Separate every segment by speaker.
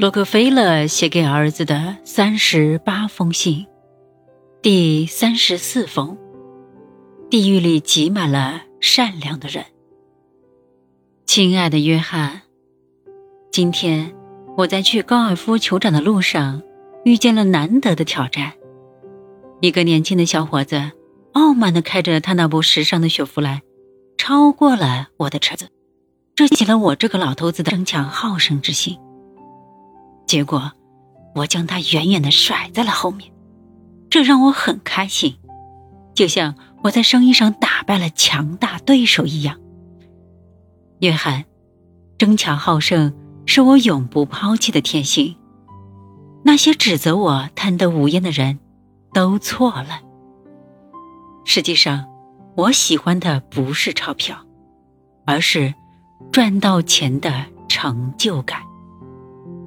Speaker 1: 洛克菲勒写给儿子的三十八封信，第三十四封：地狱里挤满了善良的人。亲爱的约翰，今天我在去高尔夫球场的路上遇见了难得的挑战。一个年轻的小伙子傲慢地开着他那部时尚的雪佛兰，超过了我的车子，这激起了我这个老头子的争强好胜之心。结果，我将他远远地甩在了后面，这让我很开心，就像我在生意上打败了强大对手一样。约翰，争强好胜是我永不抛弃的天性。那些指责我贪得无厌的人。都错了。实际上，我喜欢的不是钞票，而是赚到钱的成就感。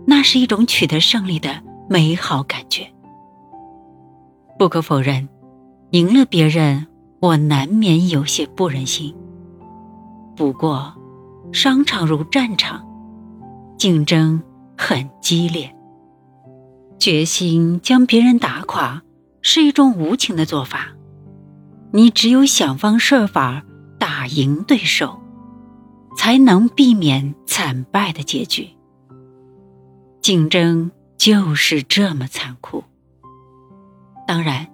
Speaker 1: 那是一种取得胜利的美好感觉。不可否认，赢了别人，我难免有些不忍心。不过，商场如战场，竞争很激烈。决心将别人打垮。是一种无情的做法，你只有想方设法打赢对手，才能避免惨败的结局。竞争就是这么残酷。当然，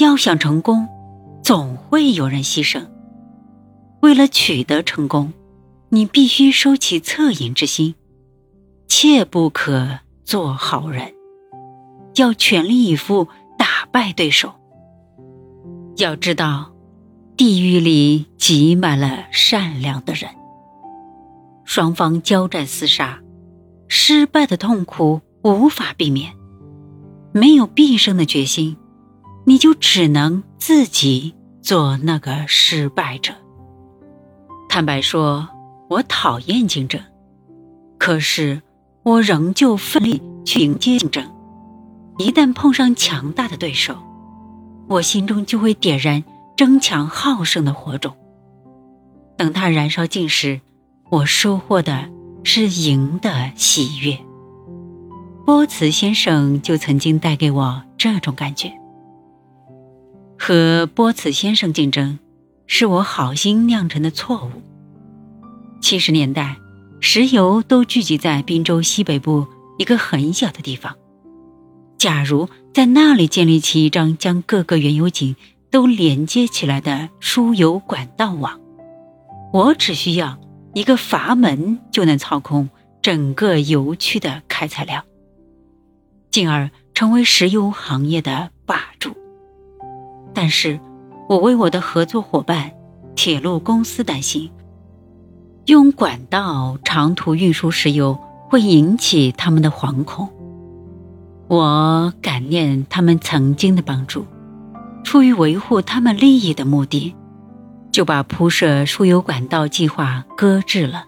Speaker 1: 要想成功，总会有人牺牲。为了取得成功，你必须收起恻隐之心，切不可做好人，要全力以赴打。败对手。要知道，地狱里挤满了善良的人。双方交战厮杀，失败的痛苦无法避免。没有必胜的决心，你就只能自己做那个失败者。坦白说，我讨厌竞争，可是我仍旧奋力去迎接竞争。一旦碰上强大的对手，我心中就会点燃争强好胜的火种。等它燃烧尽时，我收获的是赢的喜悦。波茨先生就曾经带给我这种感觉。和波茨先生竞争，是我好心酿成的错误。七十年代，石油都聚集在滨州西北部一个很小的地方。假如在那里建立起一张将各个原油井都连接起来的输油管道网，我只需要一个阀门就能操控整个油区的开采量，进而成为石油行业的霸主。但是，我为我的合作伙伴铁路公司担心，用管道长途运输石油会引起他们的惶恐。我感念他们曾经的帮助，出于维护他们利益的目的，就把铺设输油管道计划搁置了。